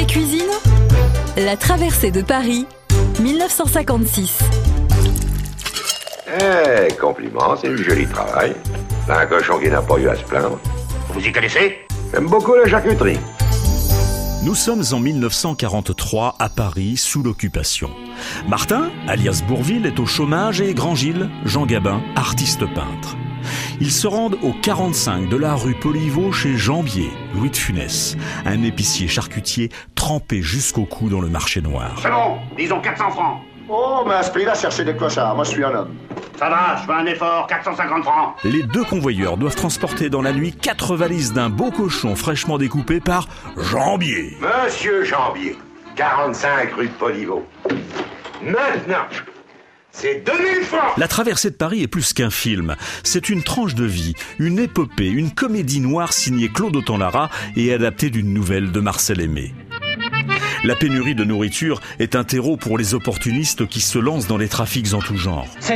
Ciné-cuisine La traversée de Paris, 1956. Eh, compliment, c'est du joli travail. Un cochon qui n'a pas eu à se plaindre. Vous y connaissez? J'aime beaucoup la charcuterie. Nous sommes en 1943 à Paris, sous l'occupation. Martin, alias Bourville, est au chômage et Grand Gilles, Jean Gabin, artiste peintre. Ils se rendent au 45 de la rue Poliveau chez Jambier, Louis de Funès, un épicier charcutier trempé jusqu'au cou dans le marché noir. C'est bon, disons 400 francs. Oh, mais à ce prix-là, cherchez des clochards. Moi, je suis un homme. Ça va, je fais un effort, 450 francs. Les deux convoyeurs doivent transporter dans la nuit quatre valises d'un beau cochon fraîchement découpé par Jambier. Monsieur Jambier, 45 rue Poliveau. Maintenant, c'est 2000 francs La traversée de Paris est plus qu'un film. C'est une tranche de vie, une épopée, une comédie noire signée Claude Autant-Lara et adaptée d'une nouvelle de Marcel Aimé. La pénurie de nourriture est un terreau pour les opportunistes qui se lancent dans les trafics en tout genre. Je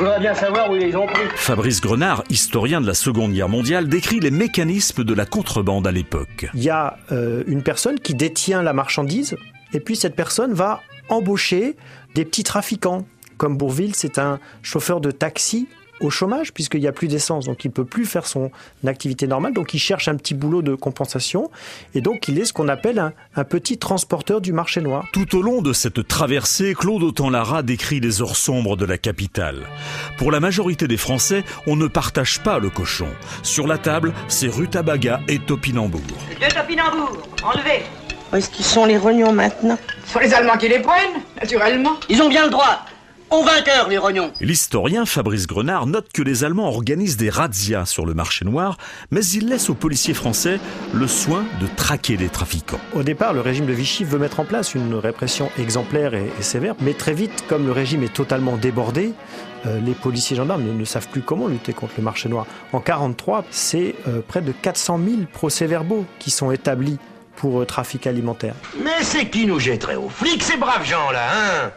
voudrais bien savoir où ils les ont pris. Fabrice Grenard, historien de la Seconde Guerre mondiale, décrit les mécanismes de la contrebande à l'époque. Il y a euh, une personne qui détient la marchandise, et puis cette personne va embaucher des petits trafiquants. Comme Bourville, c'est un chauffeur de taxi au chômage puisqu'il n'y a plus d'essence, donc il peut plus faire son activité normale, donc il cherche un petit boulot de compensation et donc il est ce qu'on appelle un, un petit transporteur du marché noir. Tout au long de cette traversée, Claude Autant-Lara décrit les heures sombres de la capitale. Pour la majorité des Français, on ne partage pas le cochon. Sur la table, c'est rutabaga et topinambour. Deux topinambours, enlevez Où est-ce qu'ils sont les rognons maintenant? Ce sont les Allemands qui les prennent, naturellement. Ils ont bien le droit Au vainqueur, les rognons L'historien Fabrice Grenard note que les Allemands organisent des razzias sur le marché noir, mais il laisse aux policiers français le soin de traquer les trafiquants. Au départ, le régime de Vichy veut mettre en place une répression exemplaire et, et sévère, mais très vite, comme le régime est totalement débordé, euh, les policiers gendarmes ne, ne savent plus comment lutter contre le marché noir. En 43, c'est euh, près de 400 000 procès-verbaux qui sont établis pour euh, trafic alimentaire. Mais c'est qui nous jetterait aux flics, ces braves gens-là, hein?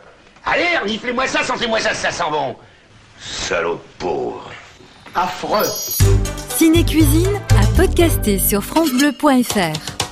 Allez, reniflez-moi ça, sentez-moi ça, ça sent bon. Salaud de pauvre. Affreux. Ciné-cuisine à podcaster sur FranceBleu.fr.